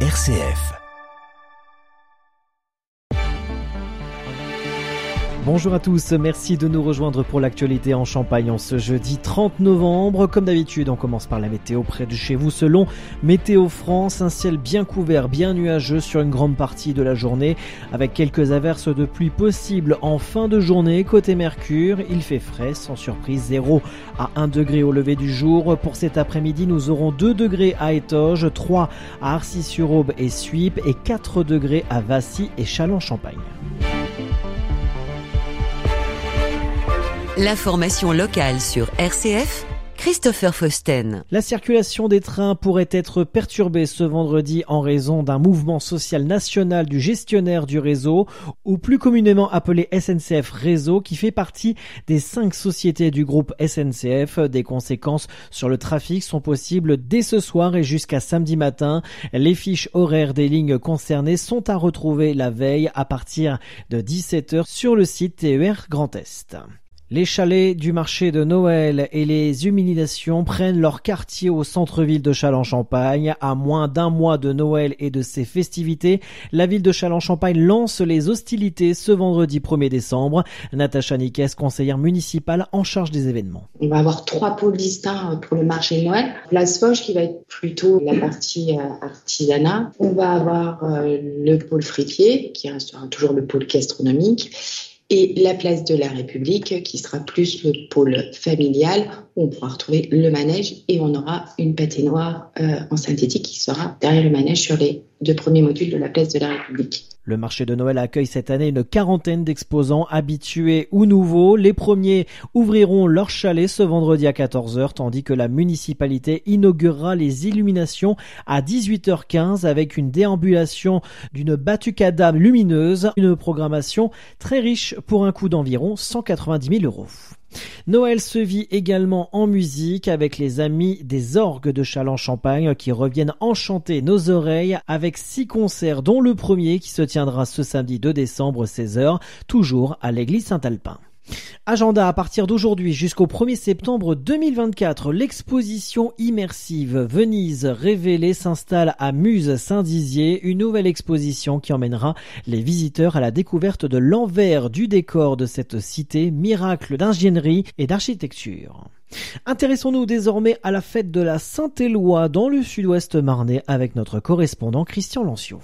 RCF. Bonjour à tous, merci de nous rejoindre pour l'actualité en Champagne en ce jeudi 30 novembre. Comme d'habitude, on commence par la météo près de chez vous selon Météo France. Un ciel bien couvert, bien nuageux sur une grande partie de la journée avec quelques averses de pluie possibles en fin de journée. Côté Mercure, il fait frais, sans surprise 0 à 1 degré au lever du jour. Pour cet après-midi, nous aurons 2 degrés à Étoges, 3 à Arcis-sur-Aube et Suippes et 4 degrés à Vassy et Châlons-Champagne. L'information locale sur RCF, Christopher Fausten. La circulation des trains pourrait être perturbée ce vendredi en raison d'un mouvement social national du gestionnaire du réseau, ou plus communément appelé SNCF Réseau, qui fait partie des cinq sociétés du groupe SNCF. Des conséquences sur le trafic sont possibles dès ce soir et jusqu'à samedi matin. Les fiches horaires des lignes concernées sont à retrouver la veille à partir de 17h sur le site TER Grand Est. Les chalets du marché de Noël et les humiliations prennent leur quartier au centre-ville de Châlons-Champagne. À moins d'un mois de Noël et de ses festivités, la ville de Châlons-Champagne lance les hostilités ce vendredi 1er décembre. Natacha Niques, conseillère municipale en charge des événements. On va avoir trois pôles distincts pour le marché de Noël. Place Foch qui va être plutôt la partie euh, artisanat. On va avoir euh, le pôle fripier qui restera toujours le pôle gastronomique et la place de la République qui sera plus le pôle familial où on pourra retrouver le manège et on aura une patinoire euh, en synthétique qui sera derrière le manège sur les deux premiers modules de la place de la République. Le marché de Noël accueille cette année une quarantaine d'exposants habitués ou nouveaux. Les premiers ouvriront leur chalet ce vendredi à 14h, tandis que la municipalité inaugurera les illuminations à 18h15 avec une déambulation d'une batucada lumineuse, une programmation très riche pour un coût d'environ 190 000 euros. Noël se vit également en musique avec les amis des orgues de Châlons-Champagne qui reviennent enchanter nos oreilles avec six concerts dont le premier qui se tiendra ce samedi 2 décembre 16h toujours à l'église Saint-Alpin. Agenda à partir d'aujourd'hui jusqu'au 1er septembre 2024, l'exposition immersive Venise révélée s'installe à Muse Saint-Dizier, une nouvelle exposition qui emmènera les visiteurs à la découverte de l'envers du décor de cette cité, miracle d'ingénierie et d'architecture. Intéressons-nous désormais à la fête de la Saint-Éloi dans le sud-ouest marnais avec notre correspondant Christian Lanciot.